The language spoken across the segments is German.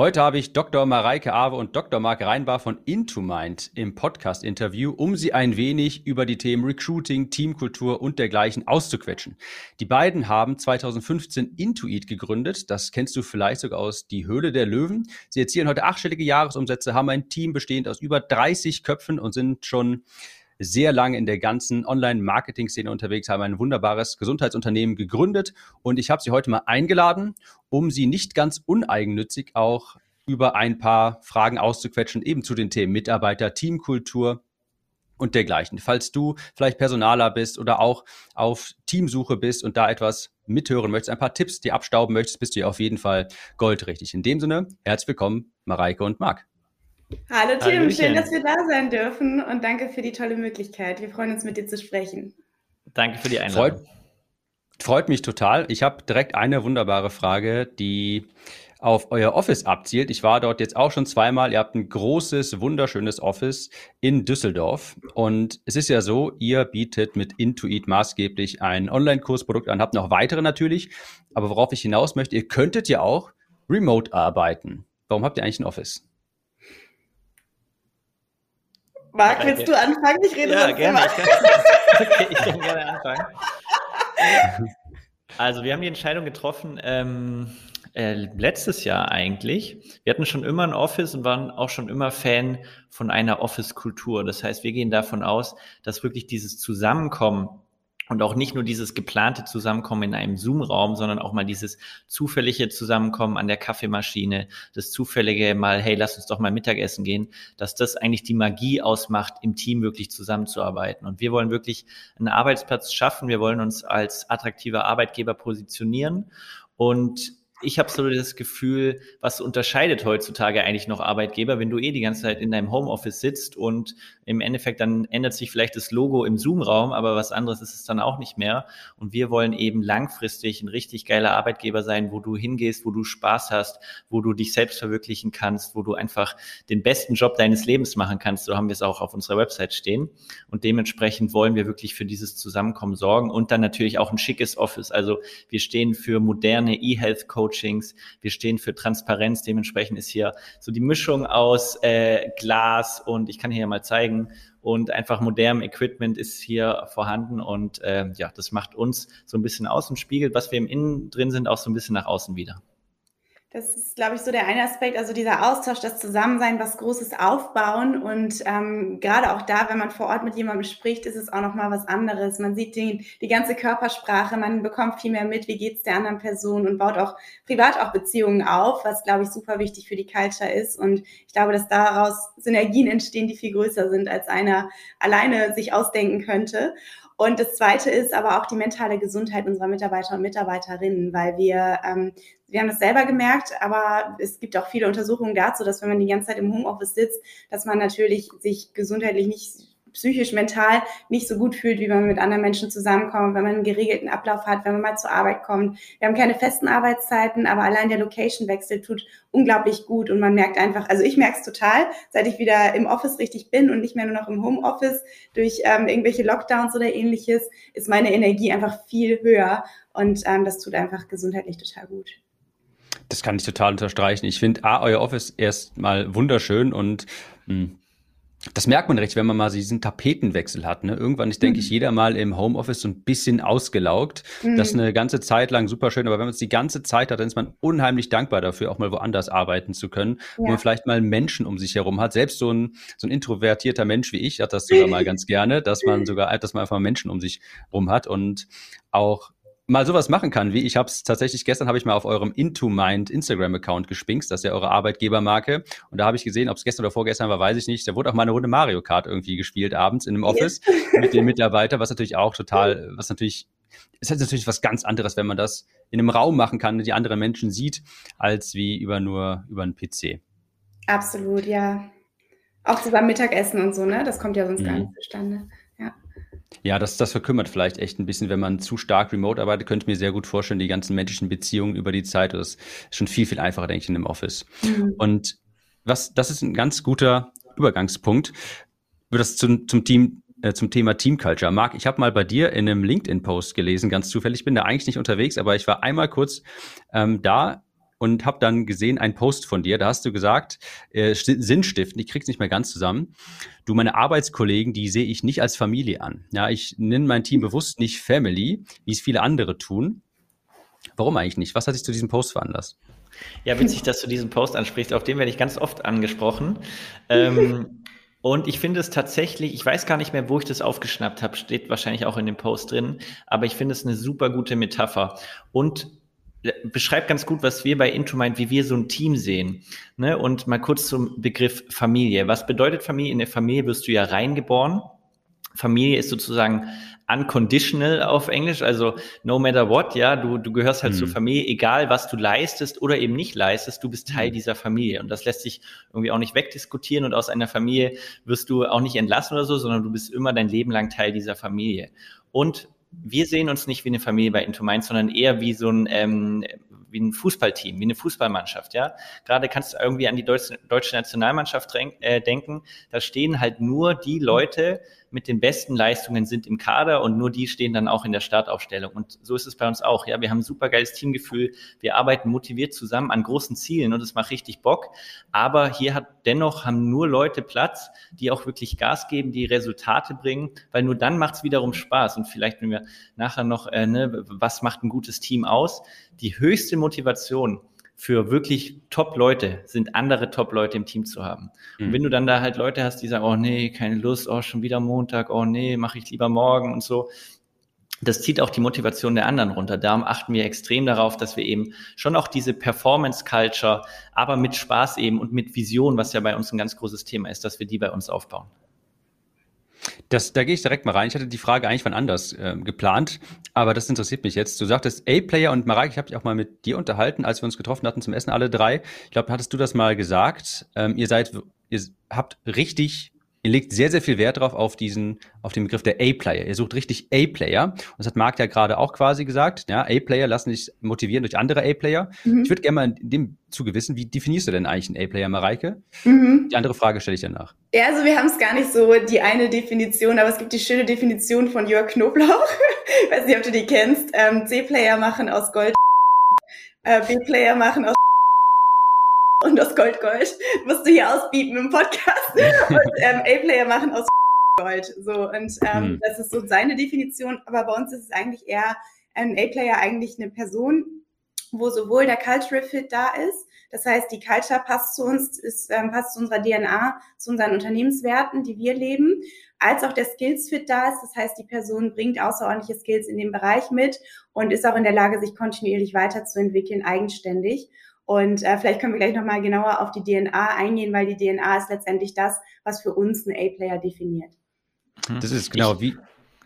Heute habe ich Dr. Mareike Awe und Dr. Marc Reinbar von IntoMind im Podcast-Interview, um sie ein wenig über die Themen Recruiting, Teamkultur und dergleichen auszuquetschen. Die beiden haben 2015 Intuit gegründet. Das kennst du vielleicht sogar aus Die Höhle der Löwen. Sie erzielen heute achtstellige Jahresumsätze, haben ein Team bestehend aus über 30 Köpfen und sind schon sehr lange in der ganzen Online-Marketing-Szene unterwegs, haben ein wunderbares Gesundheitsunternehmen gegründet und ich habe sie heute mal eingeladen, um sie nicht ganz uneigennützig auch über ein paar Fragen auszuquetschen, eben zu den Themen Mitarbeiter, Teamkultur und dergleichen. Falls du vielleicht Personaler bist oder auch auf Teamsuche bist und da etwas mithören möchtest, ein paar Tipps dir abstauben möchtest, bist du ja auf jeden Fall goldrichtig. In dem Sinne, herzlich willkommen, Mareike und Marc. Hallo Tim, Hallöchen. schön, dass wir da sein dürfen und danke für die tolle Möglichkeit. Wir freuen uns, mit dir zu sprechen. Danke für die Einladung. Freut, freut mich total. Ich habe direkt eine wunderbare Frage, die auf euer Office abzielt. Ich war dort jetzt auch schon zweimal. Ihr habt ein großes, wunderschönes Office in Düsseldorf. Und es ist ja so, ihr bietet mit Intuit maßgeblich ein Online-Kursprodukt an, habt noch weitere natürlich. Aber worauf ich hinaus möchte, ihr könntet ja auch remote arbeiten. Warum habt ihr eigentlich ein Office? Marc, willst du anfangen? Ich rede ja, gerne. Ich kann, okay, ich kann gerne anfangen. Also, wir haben die Entscheidung getroffen, ähm, äh, letztes Jahr eigentlich. Wir hatten schon immer ein Office und waren auch schon immer Fan von einer Office-Kultur. Das heißt, wir gehen davon aus, dass wirklich dieses Zusammenkommen und auch nicht nur dieses geplante Zusammenkommen in einem Zoom-Raum, sondern auch mal dieses zufällige Zusammenkommen an der Kaffeemaschine, das zufällige mal, hey, lass uns doch mal Mittagessen gehen, dass das eigentlich die Magie ausmacht, im Team wirklich zusammenzuarbeiten. Und wir wollen wirklich einen Arbeitsplatz schaffen. Wir wollen uns als attraktiver Arbeitgeber positionieren und ich habe so das Gefühl, was unterscheidet heutzutage eigentlich noch Arbeitgeber, wenn du eh die ganze Zeit in deinem Homeoffice sitzt und im Endeffekt dann ändert sich vielleicht das Logo im Zoom-Raum, aber was anderes ist es dann auch nicht mehr. Und wir wollen eben langfristig ein richtig geiler Arbeitgeber sein, wo du hingehst, wo du Spaß hast, wo du dich selbst verwirklichen kannst, wo du einfach den besten Job deines Lebens machen kannst. So haben wir es auch auf unserer Website stehen. Und dementsprechend wollen wir wirklich für dieses Zusammenkommen sorgen und dann natürlich auch ein schickes Office. Also wir stehen für moderne E-Health-Codes Coachings. Wir stehen für Transparenz. Dementsprechend ist hier so die Mischung aus äh, Glas und ich kann hier mal zeigen und einfach modernem Equipment ist hier vorhanden und äh, ja, das macht uns so ein bisschen aus und spiegelt, was wir im Innen drin sind, auch so ein bisschen nach außen wieder. Das ist, glaube ich, so der eine Aspekt, also dieser Austausch, das Zusammensein, was Großes aufbauen. Und ähm, gerade auch da, wenn man vor Ort mit jemandem spricht, ist es auch nochmal was anderes. Man sieht den, die ganze Körpersprache, man bekommt viel mehr mit, wie geht's der anderen Person und baut auch privat auch Beziehungen auf, was, glaube ich, super wichtig für die Culture ist. Und ich glaube, dass daraus Synergien entstehen, die viel größer sind, als einer alleine sich ausdenken könnte. Und das Zweite ist aber auch die mentale Gesundheit unserer Mitarbeiter und Mitarbeiterinnen, weil wir, ähm, wir haben das selber gemerkt, aber es gibt auch viele Untersuchungen dazu, dass wenn man die ganze Zeit im Homeoffice sitzt, dass man natürlich sich gesundheitlich nicht psychisch, mental nicht so gut fühlt, wie man mit anderen Menschen zusammenkommt, wenn man einen geregelten Ablauf hat, wenn man mal zur Arbeit kommt. Wir haben keine festen Arbeitszeiten, aber allein der Location-Wechsel tut unglaublich gut und man merkt einfach, also ich merke es total, seit ich wieder im Office richtig bin und nicht mehr nur noch im Homeoffice durch ähm, irgendwelche Lockdowns oder ähnliches, ist meine Energie einfach viel höher und ähm, das tut einfach gesundheitlich total gut. Das kann ich total unterstreichen. Ich finde A, euer Office erstmal wunderschön und mh, hm, das merkt man recht, wenn man mal diesen Tapetenwechsel hat. Ne? Irgendwann ist, denke mhm. ich, jeder mal im Homeoffice so ein bisschen ausgelaugt. Mhm. Das ist eine ganze Zeit lang super schön, aber wenn man es die ganze Zeit hat, dann ist man unheimlich dankbar dafür, auch mal woanders arbeiten zu können, ja. wo man vielleicht mal Menschen um sich herum hat. Selbst so ein, so ein introvertierter Mensch wie ich hat das sogar mal ganz gerne, dass man sogar, dass man einfach Menschen um sich rum hat und auch mal sowas machen kann, wie ich habe es tatsächlich gestern habe ich mal auf eurem Into Mind Instagram Account gespinkst, das ist ja eure Arbeitgebermarke und da habe ich gesehen, ob es gestern oder vorgestern war, weiß ich nicht, da wurde auch mal eine Runde Mario Kart irgendwie gespielt abends in einem Office mit den Mitarbeitern, was natürlich auch total, was natürlich ist halt natürlich was ganz anderes, wenn man das in einem Raum machen kann, die anderen Menschen sieht, als wie über nur über einen PC. Absolut, ja. Auch zusammen Mittagessen und so, ne? Das kommt ja sonst mhm. gar nicht zustande. Ja, das, das verkümmert vielleicht echt ein bisschen, wenn man zu stark remote arbeitet, könnte ich mir sehr gut vorstellen, die ganzen menschlichen Beziehungen über die Zeit, das ist schon viel, viel einfacher, denke ich, in einem Office. Mhm. Und was, das ist ein ganz guter Übergangspunkt, wird das zum, zum Team, äh, zum Thema Team Culture. Marc, ich habe mal bei dir in einem LinkedIn-Post gelesen, ganz zufällig, ich bin da eigentlich nicht unterwegs, aber ich war einmal kurz ähm, da, und habe dann gesehen, einen Post von dir, da hast du gesagt, äh, Sinnstiften, ich krieg's nicht mehr ganz zusammen. Du, meine Arbeitskollegen, die sehe ich nicht als Familie an. Ja, ich nenne mein Team bewusst nicht Family, wie es viele andere tun. Warum eigentlich nicht? Was hat dich zu diesem Post veranlasst? Ja, witzig, dass du diesen Post ansprichst. Auf den werde ich ganz oft angesprochen. Ähm, und ich finde es tatsächlich, ich weiß gar nicht mehr, wo ich das aufgeschnappt habe, steht wahrscheinlich auch in dem Post drin, aber ich finde es eine super gute Metapher und beschreibt ganz gut, was wir bei Intromind, wie wir so ein Team sehen. Ne? Und mal kurz zum Begriff Familie. Was bedeutet Familie? In der Familie wirst du ja reingeboren. Familie ist sozusagen unconditional auf Englisch, also no matter what, ja, du, du gehörst halt mhm. zur Familie, egal was du leistest oder eben nicht leistest, du bist Teil mhm. dieser Familie. Und das lässt sich irgendwie auch nicht wegdiskutieren und aus einer Familie wirst du auch nicht entlassen oder so, sondern du bist immer dein Leben lang Teil dieser Familie. Und wir sehen uns nicht wie eine Familie bei Into Mind, sondern eher wie so ein, ähm, wie ein Fußballteam, wie eine Fußballmannschaft, ja. Gerade kannst du irgendwie an die deutsche, deutsche Nationalmannschaft äh, denken. Da stehen halt nur die Leute, mit den besten Leistungen sind im Kader und nur die stehen dann auch in der Startaufstellung. Und so ist es bei uns auch. Ja, wir haben ein super geiles Teamgefühl. Wir arbeiten motiviert zusammen an großen Zielen und es macht richtig Bock. Aber hier hat dennoch haben nur Leute Platz, die auch wirklich Gas geben, die Resultate bringen, weil nur dann macht es wiederum Spaß. Und vielleicht, wenn wir nachher noch, äh, ne, was macht ein gutes Team aus? Die höchste Motivation für wirklich Top-Leute sind andere Top-Leute im Team zu haben. Mhm. Und wenn du dann da halt Leute hast, die sagen, oh nee, keine Lust, oh schon wieder Montag, oh nee, mache ich lieber morgen und so, das zieht auch die Motivation der anderen runter. Darum achten wir extrem darauf, dass wir eben schon auch diese Performance-Culture, aber mit Spaß eben und mit Vision, was ja bei uns ein ganz großes Thema ist, dass wir die bei uns aufbauen. Das, da gehe ich direkt mal rein. Ich hatte die Frage eigentlich von anders äh, geplant, aber das interessiert mich jetzt. Du sagtest A-Player und Mareike, ich habe dich auch mal mit dir unterhalten, als wir uns getroffen hatten zum Essen, alle drei. Ich glaube, hattest du das mal gesagt. Ähm, ihr seid, ihr habt richtig ihr legt sehr, sehr viel Wert drauf auf diesen, auf den Begriff der A-Player. Ihr sucht richtig A-Player. Und das hat Marc ja gerade auch quasi gesagt. Ja, A-Player lassen sich motivieren durch andere A-Player. Mhm. Ich würde gerne mal in dem Zuge wissen, wie definierst du denn eigentlich einen A-Player, Mareike? Mhm. Die andere Frage stelle ich danach. Ja, also wir haben es gar nicht so die eine Definition, aber es gibt die schöne Definition von Jörg Knoblauch. ich weiß nicht, ob du die kennst. Ähm, C-Player machen aus Gold, äh, B-Player machen aus und das Gold Gold musst du hier ausbieten im Podcast und ähm, A-Player machen aus Gold. So und ähm, mhm. das ist so seine Definition. Aber bei uns ist es eigentlich eher ein A-Player eigentlich eine Person, wo sowohl der Cultural Fit da ist, das heißt, die Culture passt zu uns, ist, ähm, passt zu unserer DNA, zu unseren Unternehmenswerten, die wir leben, als auch der Skills Fit da ist. Das heißt, die Person bringt außerordentliche Skills in dem Bereich mit und ist auch in der Lage, sich kontinuierlich weiterzuentwickeln, eigenständig. Und äh, vielleicht können wir gleich nochmal genauer auf die DNA eingehen, weil die DNA ist letztendlich das, was für uns ein A-Player definiert. Das ist genau wie.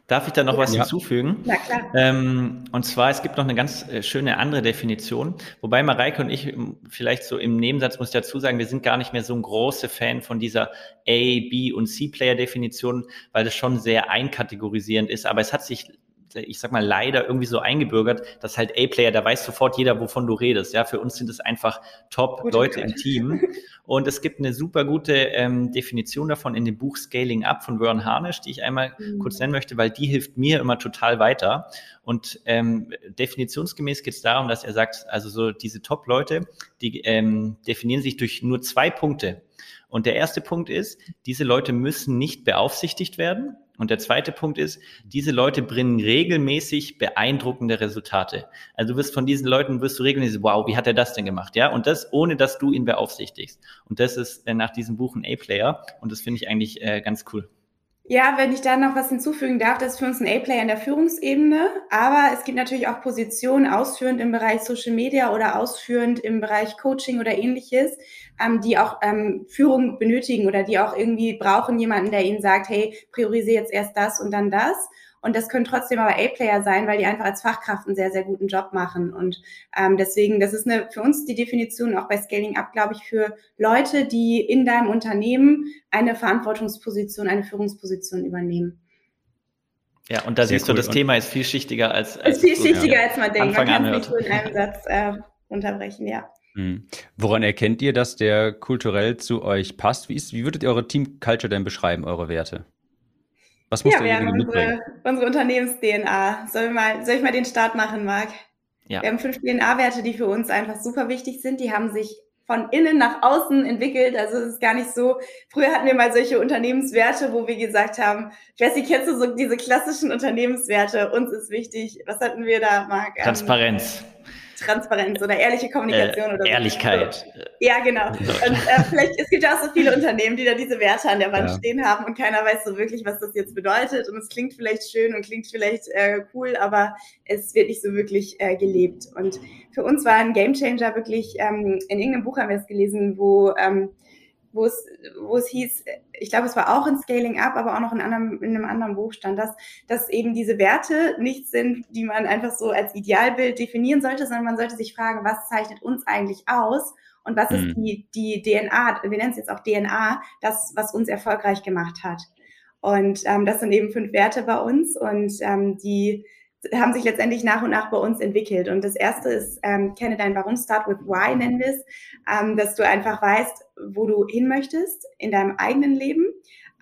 Darf ich da noch ja. was hinzufügen? Na klar. Ähm, und zwar, es gibt noch eine ganz äh, schöne andere Definition, wobei Mareike und ich vielleicht so im Nebensatz muss ich dazu sagen, wir sind gar nicht mehr so ein großer Fan von dieser A, B und C-Player-Definition, weil das schon sehr einkategorisierend ist, aber es hat sich ich sag mal, leider irgendwie so eingebürgert, dass halt A-Player, da weiß sofort jeder, wovon du redest. Ja, für uns sind es einfach Top-Leute im Team. Und es gibt eine super gute ähm, Definition davon in dem Buch Scaling Up von Vern Harnisch, die ich einmal mhm. kurz nennen möchte, weil die hilft mir immer total weiter. Und ähm, definitionsgemäß geht es darum, dass er sagt, also so diese Top-Leute, die ähm, definieren sich durch nur zwei Punkte. Und der erste Punkt ist, diese Leute müssen nicht beaufsichtigt werden. Und der zweite Punkt ist, diese Leute bringen regelmäßig beeindruckende Resultate. Also du wirst von diesen Leuten, wirst du regelmäßig, wow, wie hat er das denn gemacht? Ja, und das ohne, dass du ihn beaufsichtigst. Und das ist äh, nach diesem Buch ein A-Player. Und das finde ich eigentlich äh, ganz cool. Ja, wenn ich da noch was hinzufügen darf, das ist für uns ein A-Player in der Führungsebene, aber es gibt natürlich auch Positionen ausführend im Bereich Social Media oder ausführend im Bereich Coaching oder ähnliches, ähm, die auch ähm, Führung benötigen oder die auch irgendwie brauchen jemanden, der ihnen sagt, hey, priorisiere jetzt erst das und dann das. Und das können trotzdem aber A-Player sein, weil die einfach als Fachkraft einen sehr, sehr guten Job machen. Und ähm, deswegen, das ist eine, für uns die Definition auch bei Scaling Up, glaube ich, für Leute, die in deinem Unternehmen eine Verantwortungsposition, eine Führungsposition übernehmen. Ja, und da Sehr siehst cool. du, das und Thema ist vielschichtiger als, als ist vielschichtiger, ja. als man denkt. Anfang man kann es nicht so in einem Satz äh, unterbrechen, ja. Mhm. Woran erkennt ihr, dass der kulturell zu euch passt? Wie, ist, wie würdet ihr eure Team Culture denn beschreiben, eure Werte? Was muss ja, wir haben unsere, unsere Unternehmens-DNA. Soll, soll ich mal den Start machen, Marc? Ja. Wir haben fünf DNA-Werte, die für uns einfach super wichtig sind. Die haben sich von innen nach außen entwickelt. Also es ist gar nicht so. Früher hatten wir mal solche Unternehmenswerte, wo wir gesagt haben, ich weiß nicht, kennst du so diese klassischen Unternehmenswerte? Uns ist wichtig. Was hatten wir da, Marc? Transparenz. Transparenz oder ehrliche Kommunikation äh, oder so. Ehrlichkeit. Ja, genau. Und äh, vielleicht, es gibt ja auch so viele Unternehmen, die da diese Werte an der Wand ja. stehen haben und keiner weiß so wirklich, was das jetzt bedeutet. Und es klingt vielleicht schön und klingt vielleicht äh, cool, aber es wird nicht so wirklich äh, gelebt. Und für uns war ein Gamechanger wirklich, ähm, in irgendeinem Buch haben wir es gelesen, wo ähm, wo es, wo es hieß, ich glaube, es war auch in Scaling Up, aber auch noch in, anderem, in einem anderen Buch stand das, dass eben diese Werte nicht sind, die man einfach so als Idealbild definieren sollte, sondern man sollte sich fragen, was zeichnet uns eigentlich aus und was mhm. ist die, die DNA, wir nennen es jetzt auch DNA, das, was uns erfolgreich gemacht hat. Und ähm, das sind eben fünf Werte bei uns und ähm, die haben sich letztendlich nach und nach bei uns entwickelt. Und das erste ist, ähm, kenne dein Warum, start with why nennen wir es, ähm, dass du einfach weißt, wo du hin möchtest in deinem eigenen Leben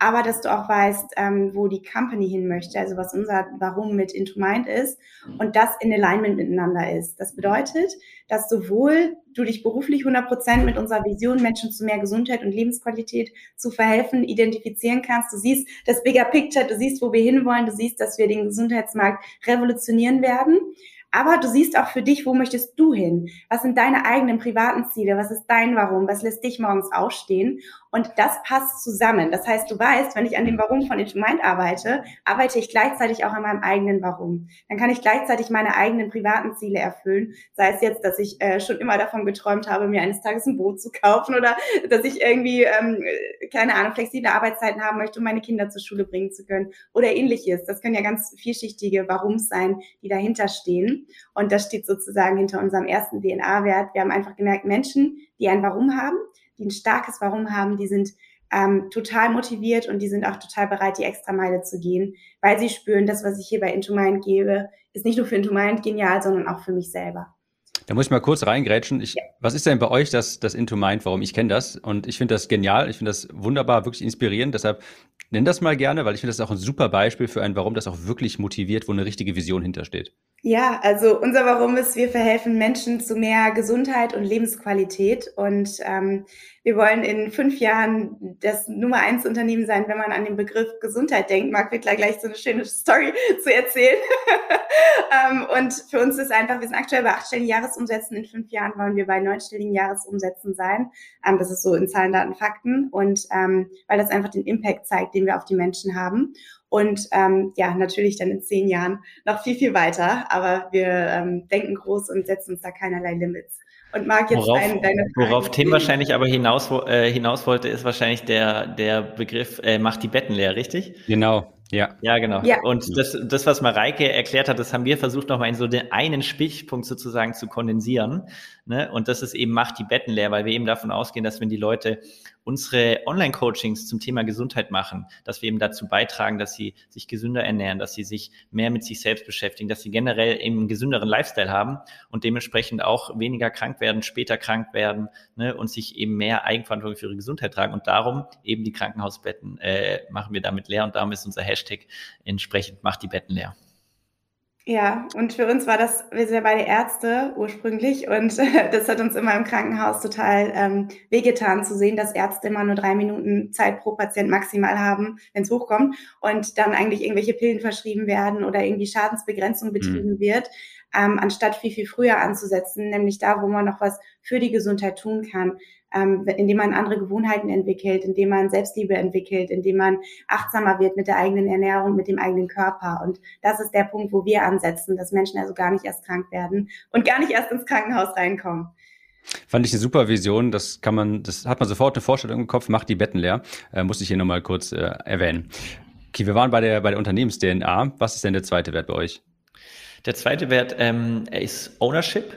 aber dass du auch weißt, ähm, wo die Company hin möchte, also was unser Warum mit Into Mind ist und das in Alignment miteinander ist. Das bedeutet, dass sowohl du dich beruflich 100 Prozent mit unserer Vision, Menschen zu mehr Gesundheit und Lebensqualität zu verhelfen, identifizieren kannst. Du siehst das Bigger Picture, du siehst, wo wir hinwollen, du siehst, dass wir den Gesundheitsmarkt revolutionieren werden. Aber du siehst auch für dich, wo möchtest du hin? Was sind deine eigenen privaten Ziele? Was ist dein Warum? Was lässt dich morgens aufstehen? Und das passt zusammen. Das heißt, du weißt, wenn ich an dem Warum von Into Mind arbeite, arbeite ich gleichzeitig auch an meinem eigenen Warum. Dann kann ich gleichzeitig meine eigenen privaten Ziele erfüllen. Sei es jetzt, dass ich äh, schon immer davon geträumt habe, mir eines Tages ein Boot zu kaufen oder dass ich irgendwie, ähm, keine Ahnung, flexible Arbeitszeiten haben möchte, um meine Kinder zur Schule bringen zu können oder ähnliches. Das können ja ganz vielschichtige Warums sein, die dahinter stehen. Und das steht sozusagen hinter unserem ersten DNA-Wert. Wir haben einfach gemerkt, Menschen, die ein Warum haben, die ein starkes Warum haben, die sind ähm, total motiviert und die sind auch total bereit, die extra Meile zu gehen, weil sie spüren, das, was ich hier bei Into Mind gebe, ist nicht nur für Into Mind genial, sondern auch für mich selber. Da muss ich mal kurz reingrätschen. Ich, ja. Was ist denn bei euch das, das Into Mind? Warum? Ich kenne das und ich finde das genial. Ich finde das wunderbar, wirklich inspirierend. Deshalb nenn das mal gerne, weil ich finde das auch ein super Beispiel für ein Warum, das auch wirklich motiviert, wo eine richtige Vision hintersteht. Ja, also unser Warum ist, wir verhelfen Menschen zu mehr Gesundheit und Lebensqualität. Und ähm, wir wollen in fünf Jahren das Nummer eins Unternehmen sein, wenn man an den Begriff Gesundheit denkt. Marc Wittler gleich so eine schöne Story zu erzählen. ähm, und für uns ist einfach, wir sind aktuell bei achtstelligen Jahresumsätzen. In fünf Jahren wollen wir bei neunstelligen Jahresumsätzen sein. Ähm, das ist so in Zahlen, Daten, Fakten. Und ähm, weil das einfach den Impact zeigt, den wir auf die Menschen haben und ähm, ja, natürlich dann in zehn Jahren noch viel, viel weiter. Aber wir ähm, denken groß und setzen uns da keinerlei Limits. Und mag jetzt worauf, deine, deine Worauf Tim wahrscheinlich aber hinaus, äh, hinaus wollte, ist wahrscheinlich der, der Begriff, äh, macht die Betten leer, richtig? Genau. Ja. Ja, genau. Ja. Und das, das, was Mareike erklärt hat, das haben wir versucht, nochmal in so den einen Stichpunkt sozusagen zu kondensieren. Ne? Und das ist eben, macht die Betten leer, weil wir eben davon ausgehen, dass wenn die Leute unsere Online-Coachings zum Thema Gesundheit machen, dass wir eben dazu beitragen, dass sie sich gesünder ernähren, dass sie sich mehr mit sich selbst beschäftigen, dass sie generell eben einen gesünderen Lifestyle haben und dementsprechend auch weniger krank werden, später krank werden ne? und sich eben mehr Eigenverantwortung für ihre Gesundheit tragen. Und darum eben die Krankenhausbetten äh, machen wir damit leer und darum ist unser Hashtag Hashtag entsprechend macht die Betten leer. Ja, und für uns war das, wir sind ja beide Ärzte ursprünglich und das hat uns immer im Krankenhaus total ähm, wehgetan zu sehen, dass Ärzte immer nur drei Minuten Zeit pro Patient maximal haben, wenn es hochkommt und dann eigentlich irgendwelche Pillen verschrieben werden oder irgendwie Schadensbegrenzung mhm. betrieben mhm. wird, ähm, anstatt viel, viel früher anzusetzen, nämlich da, wo man noch was für die Gesundheit tun kann ähm, indem man andere Gewohnheiten entwickelt, indem man Selbstliebe entwickelt, indem man achtsamer wird mit der eigenen Ernährung, mit dem eigenen Körper. Und das ist der Punkt, wo wir ansetzen, dass Menschen also gar nicht erst krank werden und gar nicht erst ins Krankenhaus reinkommen. Fand ich eine super Vision. Das kann man, das hat man sofort eine Vorstellung im Kopf, macht die Betten leer. Äh, muss ich hier nochmal kurz äh, erwähnen. Okay, wir waren bei der, bei der Unternehmens-DNA. Was ist denn der zweite Wert bei euch? Der zweite Wert ähm, ist Ownership.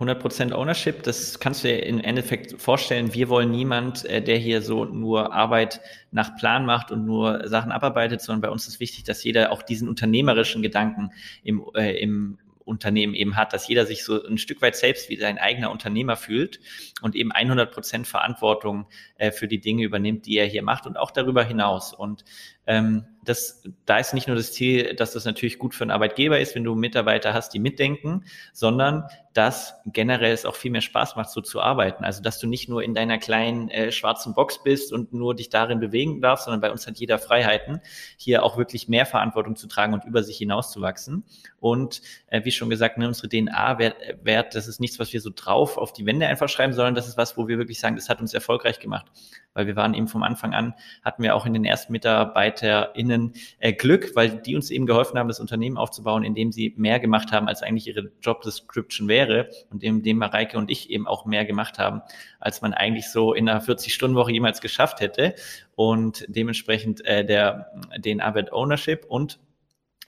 100% Ownership, das kannst du dir im Endeffekt vorstellen. Wir wollen niemand, äh, der hier so nur Arbeit nach Plan macht und nur Sachen abarbeitet, sondern bei uns ist wichtig, dass jeder auch diesen unternehmerischen Gedanken im, äh, im Unternehmen eben hat, dass jeder sich so ein Stück weit selbst wie sein eigener Unternehmer fühlt und eben 100 Prozent Verantwortung äh, für die Dinge übernimmt, die er hier macht und auch darüber hinaus. Und Ähm, das, da ist nicht nur das Ziel, dass das natürlich gut für einen Arbeitgeber ist, wenn du Mitarbeiter hast, die mitdenken, sondern dass generell es auch viel mehr Spaß macht, so zu arbeiten. Also, dass du nicht nur in deiner kleinen äh, schwarzen Box bist und nur dich darin bewegen darfst, sondern bei uns hat jeder Freiheiten, hier auch wirklich mehr Verantwortung zu tragen und über sich hinauszuwachsen. Und äh, wie schon gesagt, ne, unsere DNA wert, wert, das ist nichts, was wir so drauf auf die Wände einfach schreiben, sondern das ist was, wo wir wirklich sagen, das hat uns erfolgreich gemacht. Weil wir waren eben vom Anfang an, hatten wir auch in den ersten MitarbeiterInnen äh, Glück, weil die uns eben geholfen haben, das Unternehmen aufzubauen, indem sie mehr gemacht haben, als eigentlich ihre Job Description wäre und indem Mareike und ich eben auch mehr gemacht haben, als man eigentlich so in einer 40-Stunden-Woche jemals geschafft hätte. Und dementsprechend äh, der, den Arbeit Ownership und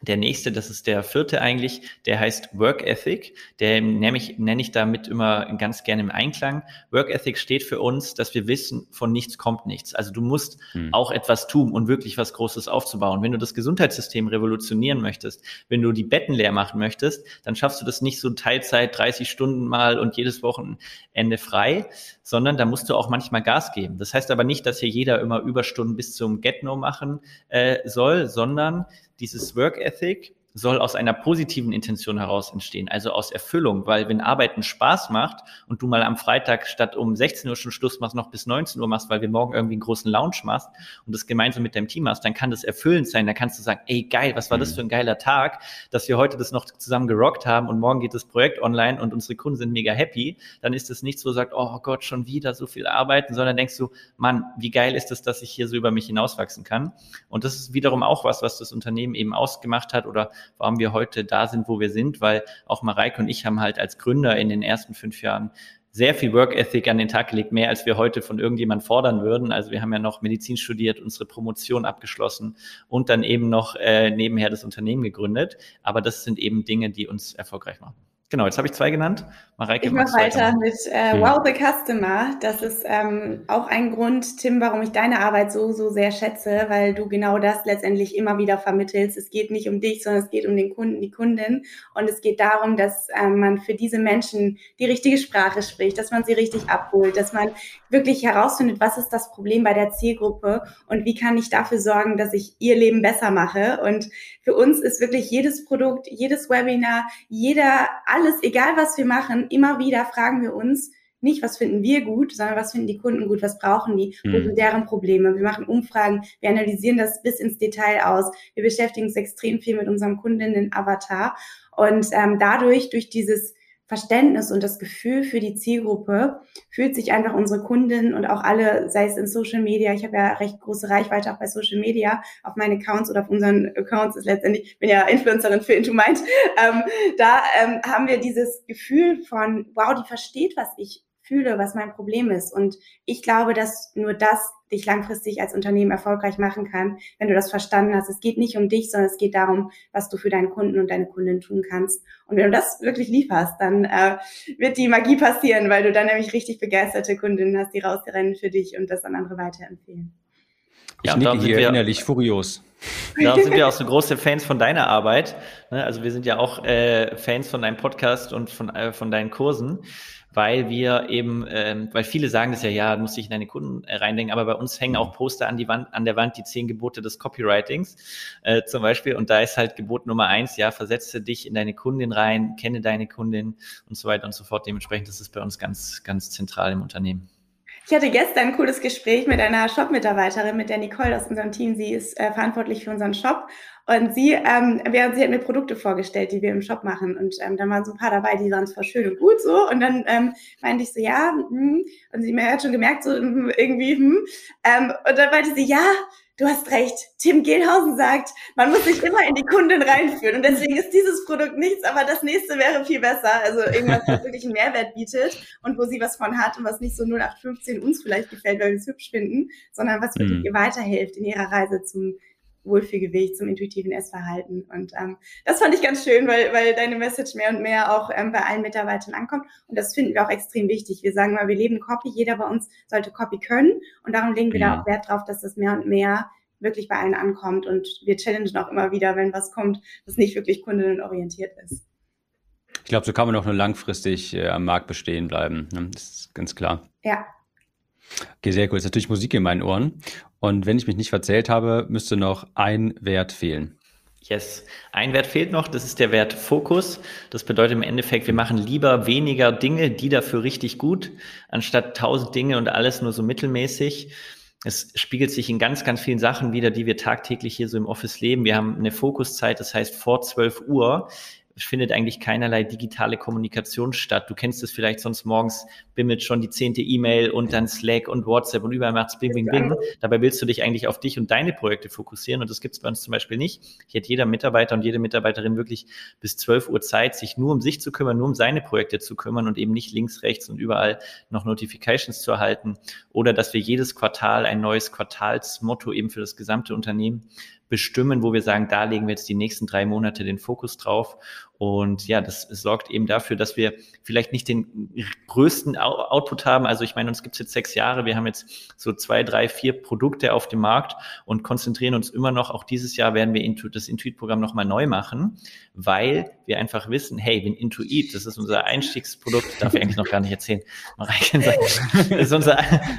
der nächste, das ist der vierte eigentlich, der heißt Work Ethic. Der nämlich nenne ich damit immer ganz gerne im Einklang. Work Ethic steht für uns, dass wir wissen, von nichts kommt nichts. Also du musst hm. auch etwas tun und wirklich was Großes aufzubauen. Wenn du das Gesundheitssystem revolutionieren möchtest, wenn du die Betten leer machen möchtest, dann schaffst du das nicht so Teilzeit, 30 Stunden mal und jedes Wochenende frei, sondern da musst du auch manchmal Gas geben. Das heißt aber nicht, dass hier jeder immer Überstunden bis zum Get-No machen äh, soll, sondern dieses Work Ethic soll aus einer positiven Intention heraus entstehen, also aus Erfüllung, weil wenn Arbeiten Spaß macht und du mal am Freitag statt um 16 Uhr schon Schluss machst, noch bis 19 Uhr machst, weil wir morgen irgendwie einen großen Lounge machst und das gemeinsam mit deinem Team machst, dann kann das erfüllend sein, da kannst du sagen, ey geil, was war das mhm. für ein geiler Tag, dass wir heute das noch zusammen gerockt haben und morgen geht das Projekt online und unsere Kunden sind mega happy, dann ist es nicht so, sagt, oh Gott, schon wieder so viel arbeiten, sondern denkst du, Mann, wie geil ist es, dass ich hier so über mich hinauswachsen kann? Und das ist wiederum auch was, was das Unternehmen eben ausgemacht hat oder warum wir heute da sind, wo wir sind, weil auch Mareike und ich haben halt als Gründer in den ersten fünf Jahren sehr viel Work Ethic an den Tag gelegt, mehr als wir heute von irgendjemand fordern würden. Also wir haben ja noch Medizin studiert, unsere Promotion abgeschlossen und dann eben noch äh, nebenher das Unternehmen gegründet. Aber das sind eben Dinge, die uns erfolgreich machen. Genau, jetzt habe ich zwei genannt. Mareike, ich mache weiter mit äh, hm. Wow the Customer. Das ist ähm, auch ein Grund, Tim, warum ich deine Arbeit so, so sehr schätze, weil du genau das letztendlich immer wieder vermittelst. Es geht nicht um dich, sondern es geht um den Kunden, die Kundin. Und es geht darum, dass ähm, man für diese Menschen die richtige Sprache spricht, dass man sie richtig abholt, dass man wirklich herausfindet, was ist das Problem bei der Zielgruppe und wie kann ich dafür sorgen, dass ich ihr Leben besser mache. Und für uns ist wirklich jedes Produkt, jedes Webinar, jeder alles, egal was wir machen, immer wieder fragen wir uns, nicht, was finden wir gut, sondern was finden die Kunden gut, was brauchen die, wo mhm. sind deren Probleme. Wir machen Umfragen, wir analysieren das bis ins Detail aus. Wir beschäftigen uns extrem viel mit unserem Kundinnen-Avatar. Und ähm, dadurch, durch dieses Verständnis und das Gefühl für die Zielgruppe fühlt sich einfach unsere Kunden und auch alle, sei es in Social Media, ich habe ja recht große Reichweite auch bei Social Media, auf meinen Accounts oder auf unseren Accounts ist letztendlich, ich bin ja Influencerin für Into Mind, ähm, da ähm, haben wir dieses Gefühl von, wow, die versteht, was ich fühle, was mein Problem ist. Und ich glaube, dass nur das dich langfristig als Unternehmen erfolgreich machen kann, wenn du das verstanden hast. Es geht nicht um dich, sondern es geht darum, was du für deinen Kunden und deine Kundin tun kannst. Und wenn du das wirklich lieferst, dann äh, wird die Magie passieren, weil du dann nämlich richtig begeisterte Kundinnen hast, die rausrennen für dich und das an andere weiterempfehlen. Ich ja, nicke hier wir, innerlich furios. Da sind wir auch so große Fans von deiner Arbeit. Ne? Also wir sind ja auch äh, Fans von deinem Podcast und von, äh, von deinen Kursen weil wir eben, ähm, weil viele sagen das ja, ja, muss ich in deine Kunden äh, reindenken, aber bei uns hängen auch Poster an, die Wand, an der Wand, die zehn Gebote des Copywritings äh, zum Beispiel. Und da ist halt Gebot Nummer eins, ja, versetze dich in deine Kundin rein, kenne deine Kundin und so weiter und so fort. Dementsprechend ist es bei uns ganz, ganz zentral im Unternehmen. Ich hatte gestern ein cooles Gespräch mit einer Shop-Mitarbeiterin, mit der Nicole aus unserem Team. Sie ist äh, verantwortlich für unseren Shop. Und sie, ähm, während sie hat mir Produkte vorgestellt, die wir im Shop machen. Und ähm, da waren so ein paar dabei, die waren zwar schön und gut so. Und dann ähm, meinte ich so, ja, hm. und sie hat schon gemerkt, so hm, irgendwie, hm. Ähm, und dann meinte sie, ja, du hast recht. Tim Gehlhausen sagt, man muss sich immer in die Kundin reinführen. Und deswegen ist dieses Produkt nichts, aber das nächste wäre viel besser. Also irgendwas, was wirklich einen Mehrwert bietet und wo sie was von hat und was nicht so 0815 uns vielleicht gefällt, weil wir es hübsch finden, sondern was wirklich mhm. ihr weiterhilft in ihrer Reise zum Wohlfühlgewicht, zum intuitiven Essverhalten. Und ähm, das fand ich ganz schön, weil, weil deine Message mehr und mehr auch ähm, bei allen Mitarbeitern ankommt. Und das finden wir auch extrem wichtig. Wir sagen mal, wir leben Copy. Jeder bei uns sollte Copy können. Und darum legen wir ja. da auch Wert drauf, dass das mehr und mehr wirklich bei allen ankommt. Und wir challengen auch immer wieder, wenn was kommt, das nicht wirklich kundinnenorientiert ist. Ich glaube, so kann man auch nur langfristig äh, am Markt bestehen bleiben. Ne? Das ist ganz klar. Ja, Okay, sehr cool. Das ist natürlich Musik in meinen Ohren. Und wenn ich mich nicht verzählt habe, müsste noch ein Wert fehlen. Yes. Ein Wert fehlt noch, das ist der Wert Fokus. Das bedeutet im Endeffekt, wir machen lieber weniger Dinge, die dafür richtig gut, anstatt tausend Dinge und alles nur so mittelmäßig. Es spiegelt sich in ganz, ganz vielen Sachen wieder, die wir tagtäglich hier so im Office leben. Wir haben eine Fokuszeit, das heißt vor 12 Uhr findet eigentlich keinerlei digitale Kommunikation statt. Du kennst es vielleicht sonst morgens bimmelt schon die zehnte E-Mail und dann Slack und WhatsApp und überall macht's bing, bing, bing. Dabei willst du dich eigentlich auf dich und deine Projekte fokussieren und das gibt's bei uns zum Beispiel nicht. Hier hat jeder Mitarbeiter und jede Mitarbeiterin wirklich bis 12 Uhr Zeit, sich nur um sich zu kümmern, nur um seine Projekte zu kümmern und eben nicht links, rechts und überall noch Notifications zu erhalten oder dass wir jedes Quartal ein neues Quartalsmotto eben für das gesamte Unternehmen bestimmen, wo wir sagen, da legen wir jetzt die nächsten drei Monate den Fokus drauf. Und ja, das sorgt eben dafür, dass wir vielleicht nicht den größten Output haben. Also ich meine, uns gibt es jetzt sechs Jahre, wir haben jetzt so zwei, drei, vier Produkte auf dem Markt und konzentrieren uns immer noch, auch dieses Jahr werden wir das Intuit-Programm nochmal neu machen, weil wir einfach wissen, hey, wenn Intuit, das ist unser Einstiegsprodukt, darf ich eigentlich noch gar nicht erzählen, das ist unser,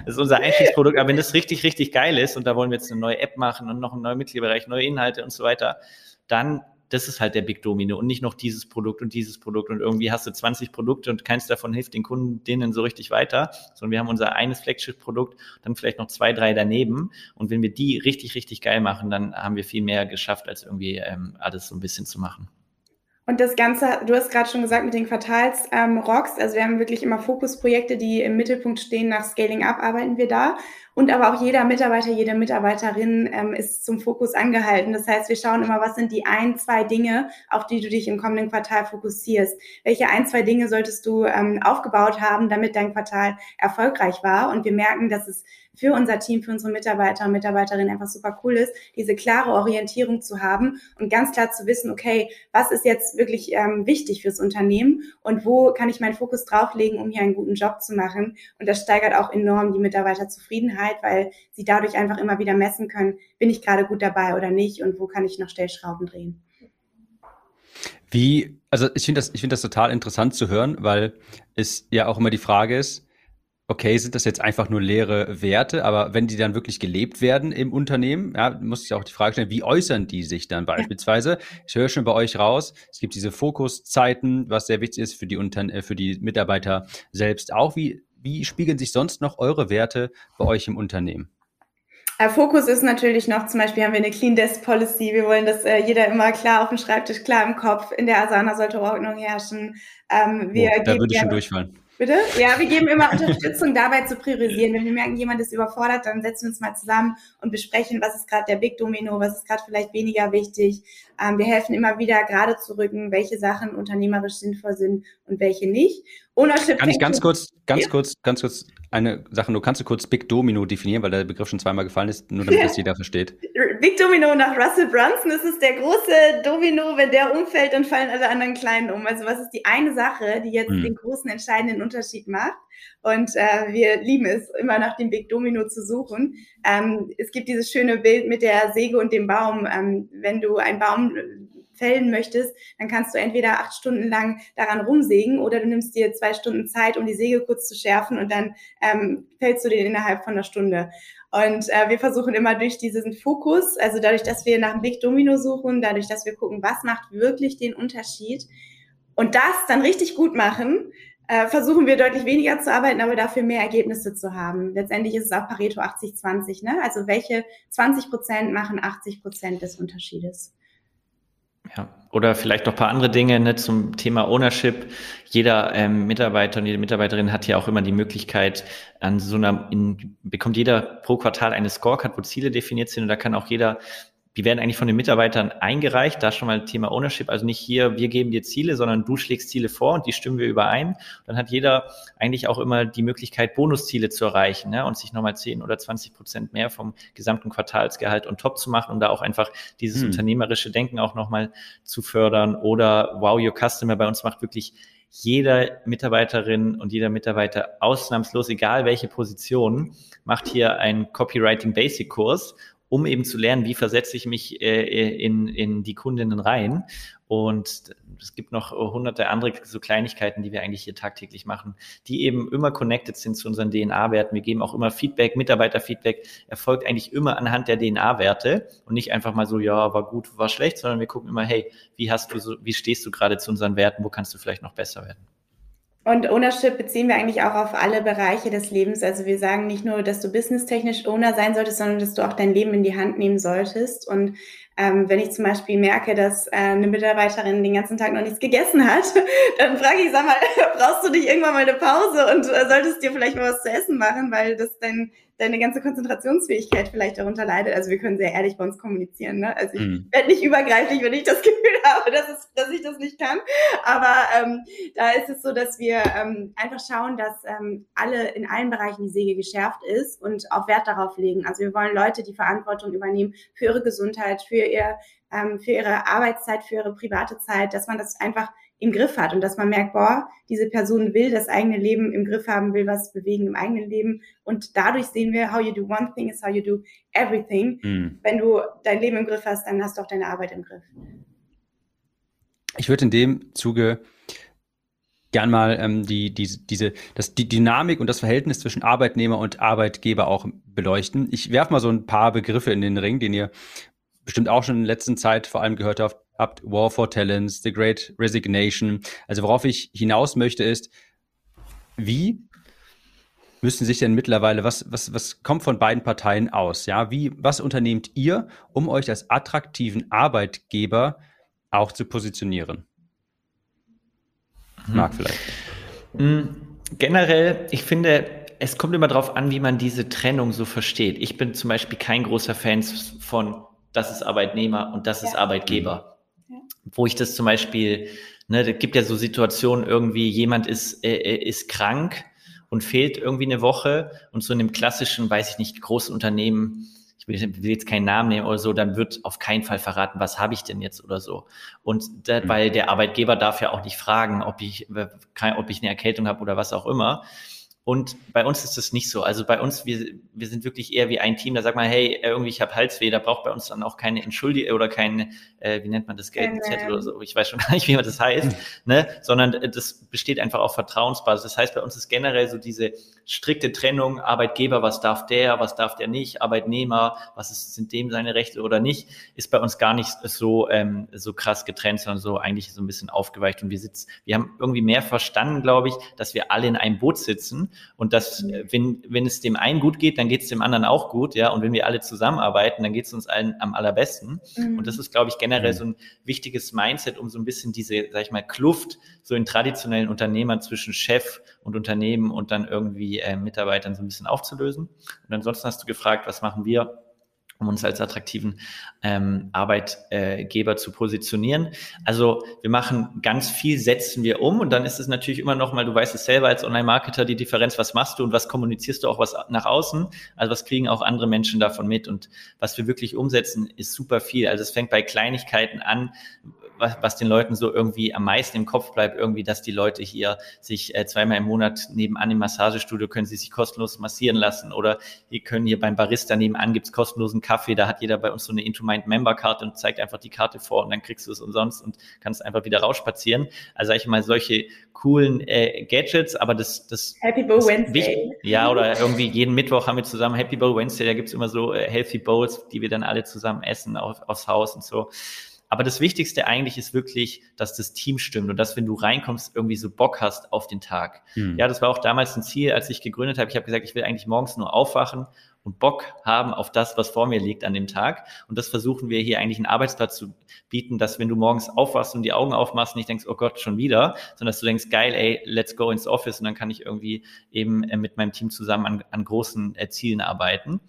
das ist unser Einstiegsprodukt, aber wenn das richtig, richtig geil ist und da wollen wir jetzt eine neue App machen und noch einen neuen Mitgliederbereich, neue Inhalte und so weiter, dann das ist halt der Big Domino und nicht noch dieses Produkt und dieses Produkt und irgendwie hast du 20 Produkte und keins davon hilft den Kundinnen so richtig weiter, sondern wir haben unser eines Flagship-Produkt, dann vielleicht noch zwei, drei daneben und wenn wir die richtig, richtig geil machen, dann haben wir viel mehr geschafft, als irgendwie ähm, alles so ein bisschen zu machen. Und das Ganze, du hast gerade schon gesagt mit den Quartals-Rocks, ähm, also wir haben wirklich immer Fokusprojekte, die im Mittelpunkt stehen. Nach Scaling Up arbeiten wir da. Und aber auch jeder Mitarbeiter, jede Mitarbeiterin ähm, ist zum Fokus angehalten. Das heißt, wir schauen immer, was sind die ein, zwei Dinge, auf die du dich im kommenden Quartal fokussierst. Welche ein, zwei Dinge solltest du ähm, aufgebaut haben, damit dein Quartal erfolgreich war? Und wir merken, dass es für unser Team, für unsere Mitarbeiter und Mitarbeiterinnen einfach super cool ist, diese klare Orientierung zu haben und ganz klar zu wissen, okay, was ist jetzt wirklich ähm, wichtig fürs Unternehmen und wo kann ich meinen Fokus drauflegen, um hier einen guten Job zu machen. Und das steigert auch enorm die Mitarbeiterzufriedenheit, weil sie dadurch einfach immer wieder messen können, bin ich gerade gut dabei oder nicht und wo kann ich noch Stellschrauben drehen. Wie, also ich finde das, ich finde das total interessant zu hören, weil es ja auch immer die Frage ist, okay, sind das jetzt einfach nur leere Werte, aber wenn die dann wirklich gelebt werden im Unternehmen, ja, muss ich auch die Frage stellen, wie äußern die sich dann beispielsweise? Ich höre schon bei euch raus, es gibt diese Fokuszeiten, was sehr wichtig ist für die, Unter äh, für die Mitarbeiter selbst auch. Wie, wie spiegeln sich sonst noch eure Werte bei euch im Unternehmen? Äh, Fokus ist natürlich noch, zum Beispiel haben wir eine Clean Desk Policy. Wir wollen, dass äh, jeder immer klar auf dem Schreibtisch, klar im Kopf. In der Asana sollte Ordnung herrschen. Ähm, wir oh, da würde ich schon durchfallen. Bitte? Ja, wir geben immer Unterstützung dabei zu priorisieren. Wenn wir merken, jemand ist überfordert, dann setzen wir uns mal zusammen und besprechen, was ist gerade der Big Domino, was ist gerade vielleicht weniger wichtig. Ähm, wir helfen immer wieder gerade zu rücken, welche Sachen unternehmerisch sinnvoll sind und welche nicht. Ownership Kann ich ganz kurz, ganz ja. kurz, ganz kurz eine Sache, nur kannst du kurz Big Domino definieren, weil der Begriff schon zweimal gefallen ist, nur damit das jeder versteht. Big Domino nach Russell Brunson, das ist der große Domino, wenn der umfällt, dann fallen alle anderen kleinen um. Also was ist die eine Sache, die jetzt hm. den großen entscheidenden Unterschied macht? Und äh, wir lieben es, immer nach dem Big Domino zu suchen. Ähm, es gibt dieses schöne Bild mit der Säge und dem Baum. Ähm, wenn du einen Baum fällen möchtest, dann kannst du entweder acht Stunden lang daran rumsägen oder du nimmst dir zwei Stunden Zeit, um die Säge kurz zu schärfen und dann ähm, fällst du den innerhalb von einer Stunde. Und äh, wir versuchen immer durch diesen Fokus, also dadurch, dass wir nach einem Big Domino suchen, dadurch, dass wir gucken, was macht wirklich den Unterschied und das dann richtig gut machen, äh, versuchen wir deutlich weniger zu arbeiten, aber dafür mehr Ergebnisse zu haben. Letztendlich ist es auch Pareto 80-20, ne? Also welche 20 Prozent machen 80 Prozent des Unterschiedes. Ja, oder vielleicht noch ein paar andere Dinge ne, zum Thema Ownership. Jeder ähm, Mitarbeiter und jede Mitarbeiterin hat ja auch immer die Möglichkeit, an so einer, in, bekommt jeder pro Quartal eine Scorecard, wo Ziele definiert sind und da kann auch jeder die werden eigentlich von den Mitarbeitern eingereicht. Da schon mal Thema Ownership. Also nicht hier, wir geben dir Ziele, sondern du schlägst Ziele vor und die stimmen wir überein. Dann hat jeder eigentlich auch immer die Möglichkeit, Bonusziele zu erreichen ne? und sich nochmal 10 oder 20 Prozent mehr vom gesamten Quartalsgehalt on top zu machen, um da auch einfach dieses hm. unternehmerische Denken auch nochmal zu fördern. Oder Wow Your Customer bei uns macht wirklich jeder Mitarbeiterin und jeder Mitarbeiter ausnahmslos, egal welche Position, macht hier einen Copywriting Basic Kurs um eben zu lernen, wie versetze ich mich äh, in, in die Kundinnen rein. Und es gibt noch hunderte andere so Kleinigkeiten, die wir eigentlich hier tagtäglich machen, die eben immer connected sind zu unseren DNA-Werten. Wir geben auch immer Feedback, Mitarbeiterfeedback erfolgt eigentlich immer anhand der DNA-Werte und nicht einfach mal so, ja, war gut, war schlecht, sondern wir gucken immer, hey, wie hast du so, wie stehst du gerade zu unseren Werten, wo kannst du vielleicht noch besser werden? Und Ownership beziehen wir eigentlich auch auf alle Bereiche des Lebens. Also wir sagen nicht nur, dass du businesstechnisch Owner sein solltest, sondern dass du auch dein Leben in die Hand nehmen solltest. Und ähm, wenn ich zum Beispiel merke, dass äh, eine Mitarbeiterin den ganzen Tag noch nichts gegessen hat, dann frage ich, sag mal, brauchst du nicht irgendwann mal eine Pause und äh, solltest dir vielleicht mal was zu essen machen, weil das dein deine ganze Konzentrationsfähigkeit vielleicht darunter leidet. Also wir können sehr ehrlich bei uns kommunizieren. Ne? Also ich mm. werde nicht übergreiflich, wenn ich das Gefühl habe, dass, es, dass ich das nicht kann. Aber ähm, da ist es so, dass wir ähm, einfach schauen, dass ähm, alle in allen Bereichen die Säge geschärft ist und auch Wert darauf legen. Also wir wollen Leute, die Verantwortung übernehmen für ihre Gesundheit, für ihr ähm, für ihre Arbeitszeit, für ihre private Zeit, dass man das einfach im Griff hat und dass man merkt, boah, diese Person will das eigene Leben im Griff haben, will was bewegen im eigenen Leben. Und dadurch sehen wir, how you do one thing is how you do everything. Mhm. Wenn du dein Leben im Griff hast, dann hast du auch deine Arbeit im Griff. Ich würde in dem Zuge gern mal ähm, die, die, diese, das, die Dynamik und das Verhältnis zwischen Arbeitnehmer und Arbeitgeber auch beleuchten. Ich werfe mal so ein paar Begriffe in den Ring, den ihr bestimmt auch schon in der letzten Zeit vor allem gehört habt, habt War for Talents, The Great Resignation. Also worauf ich hinaus möchte ist, wie müssen sich denn mittlerweile, was, was, was kommt von beiden Parteien aus? Ja, wie, was unternehmt ihr, um euch als attraktiven Arbeitgeber auch zu positionieren? Mhm. Marc vielleicht. Mhm. Generell, ich finde, es kommt immer darauf an, wie man diese Trennung so versteht. Ich bin zum Beispiel kein großer Fan von das ist Arbeitnehmer und das ja. ist Arbeitgeber. Ja. Wo ich das zum Beispiel, ne, da gibt ja so Situationen irgendwie, jemand ist, äh, äh, ist krank und fehlt irgendwie eine Woche und so in einem klassischen, weiß ich nicht, großen Unternehmen, ich will, will jetzt keinen Namen nehmen oder so, dann wird auf keinen Fall verraten, was habe ich denn jetzt oder so. Und da, mhm. weil der Arbeitgeber darf ja auch nicht fragen, ob ich, ob ich eine Erkältung habe oder was auch immer. Und bei uns ist das nicht so. Also bei uns, wir, wir sind wirklich eher wie ein Team, da sagt man, hey, irgendwie ich habe Halsweh, da braucht bei uns dann auch keine Entschuldigung oder kein, äh, wie nennt man das, Geldzettel oder so, ich weiß schon gar nicht, wie man das heißt, ne? sondern äh, das besteht einfach auf Vertrauensbasis. Das heißt, bei uns ist generell so diese strikte Trennung, Arbeitgeber, was darf der, was darf der nicht, Arbeitnehmer, was ist, sind dem seine Rechte oder nicht, ist bei uns gar nicht so, ähm, so krass getrennt, sondern so eigentlich so ein bisschen aufgeweicht. Und wir sitzen, wir haben irgendwie mehr verstanden, glaube ich, dass wir alle in einem Boot sitzen und dass, mhm. wenn, wenn es dem einen gut geht, dann geht es dem anderen auch gut, ja. Und wenn wir alle zusammenarbeiten, dann geht es uns allen am allerbesten. Mhm. Und das ist, glaube ich, generell mhm. so ein wichtiges Mindset, um so ein bisschen diese, sag ich mal, Kluft so in traditionellen Unternehmern zwischen Chef und Unternehmen und dann irgendwie äh, Mitarbeitern so ein bisschen aufzulösen. Und ansonsten hast du gefragt, was machen wir? um uns als attraktiven ähm, Arbeitgeber zu positionieren. Also wir machen ganz viel, setzen wir um und dann ist es natürlich immer noch mal, du weißt es selber als Online-Marketer, die Differenz, was machst du und was kommunizierst du auch was nach außen, also was kriegen auch andere Menschen davon mit und was wir wirklich umsetzen, ist super viel. Also es fängt bei Kleinigkeiten an, was, was den Leuten so irgendwie am meisten im Kopf bleibt, irgendwie, dass die Leute hier sich äh, zweimal im Monat nebenan im Massagestudio können sie sich kostenlos massieren lassen oder die können hier beim Barista nebenan gibt's kostenlosen Kaffee, da hat jeder bei uns so eine Into Mind Member Karte und zeigt einfach die Karte vor und dann kriegst du es umsonst und kannst einfach wieder rausspazieren. Also sag ich mal solche coolen äh, Gadgets, aber das das Happy Bowl Wednesday. Wichtig, ja, oder irgendwie jeden Mittwoch haben wir zusammen Happy Bowl Wednesday, da gibt's immer so äh, Healthy Bowls, die wir dann alle zusammen essen auf, aufs Haus und so. Aber das Wichtigste eigentlich ist wirklich, dass das Team stimmt und dass, wenn du reinkommst, irgendwie so Bock hast auf den Tag. Mhm. Ja, das war auch damals ein Ziel, als ich gegründet habe. Ich habe gesagt, ich will eigentlich morgens nur aufwachen und Bock haben auf das, was vor mir liegt an dem Tag. Und das versuchen wir hier eigentlich einen Arbeitsplatz zu bieten, dass wenn du morgens aufwachst und die Augen aufmachst, nicht denkst, oh Gott, schon wieder, sondern dass du denkst, geil, ey, let's go ins Office und dann kann ich irgendwie eben äh, mit meinem Team zusammen an, an großen äh, Zielen arbeiten.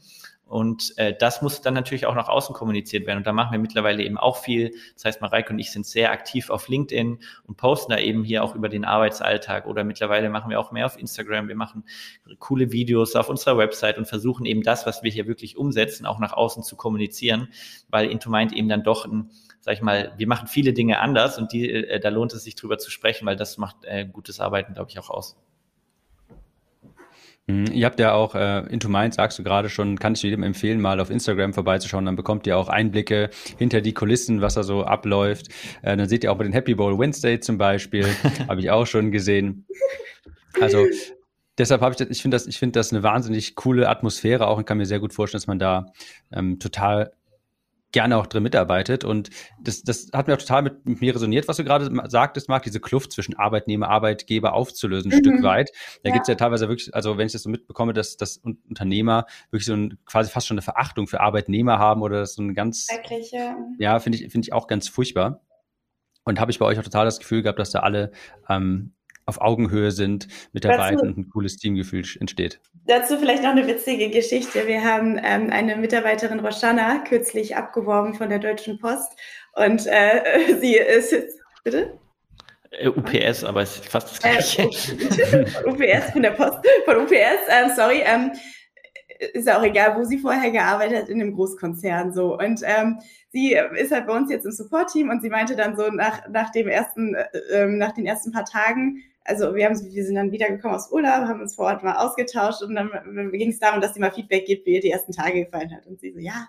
Und äh, das muss dann natürlich auch nach außen kommuniziert werden. Und da machen wir mittlerweile eben auch viel. Das heißt, Mareike und ich sind sehr aktiv auf LinkedIn und posten da eben hier auch über den Arbeitsalltag. Oder mittlerweile machen wir auch mehr auf Instagram. Wir machen coole Videos auf unserer Website und versuchen eben das, was wir hier wirklich umsetzen, auch nach außen zu kommunizieren, weil Into Mind eben dann doch ein sag ich mal, wir machen viele Dinge anders und die, äh, da lohnt es sich drüber zu sprechen, weil das macht äh, gutes Arbeiten, glaube ich, auch aus. Mhm. Ihr habt ja auch äh, Into Mind, sagst du gerade schon, kann ich jedem empfehlen, mal auf Instagram vorbeizuschauen. Dann bekommt ihr auch Einblicke hinter die Kulissen, was da so abläuft. Äh, dann seht ihr auch bei den Happy Bowl Wednesday zum Beispiel, habe ich auch schon gesehen. Also deshalb habe ich das, ich finde das, ich finde das eine wahnsinnig coole Atmosphäre auch und kann mir sehr gut vorstellen, dass man da ähm, total gerne auch drin mitarbeitet. Und das, das hat mir auch total mit, mit mir resoniert, was du gerade sagtest, Marc, diese Kluft zwischen Arbeitnehmer, Arbeitgeber aufzulösen, ein mhm. Stück weit. Da ja. gibt es ja teilweise wirklich, also wenn ich das so mitbekomme, dass, dass Unternehmer wirklich so ein, quasi fast schon eine Verachtung für Arbeitnehmer haben oder so ein ganz, ja, ja finde ich, finde ich auch ganz furchtbar. Und habe ich bei euch auch total das Gefühl gehabt, dass da alle ähm, auf Augenhöhe sind mit dabei und ein cooles Teamgefühl entsteht. Dazu vielleicht noch eine witzige Geschichte. Wir haben ähm, eine Mitarbeiterin Roshana kürzlich abgeworben von der Deutschen Post und äh, sie ist jetzt, bitte? Äh, UPS, aber es ist fast das Gleiche. Äh, UPS von der Post, von UPS, ähm, sorry, ähm, ist ja auch egal, wo sie vorher gearbeitet hat, in einem Großkonzern so. Und ähm, sie ist halt bei uns jetzt im Support-Team und sie meinte dann so nach, nach dem ersten, äh, ähm, nach den ersten paar Tagen, also wir, haben, wir sind dann wiedergekommen aus Urlaub, haben uns vor Ort mal ausgetauscht und dann ging es darum, dass sie mal Feedback gibt, wie ihr die ersten Tage gefallen hat. Und sie so, ja,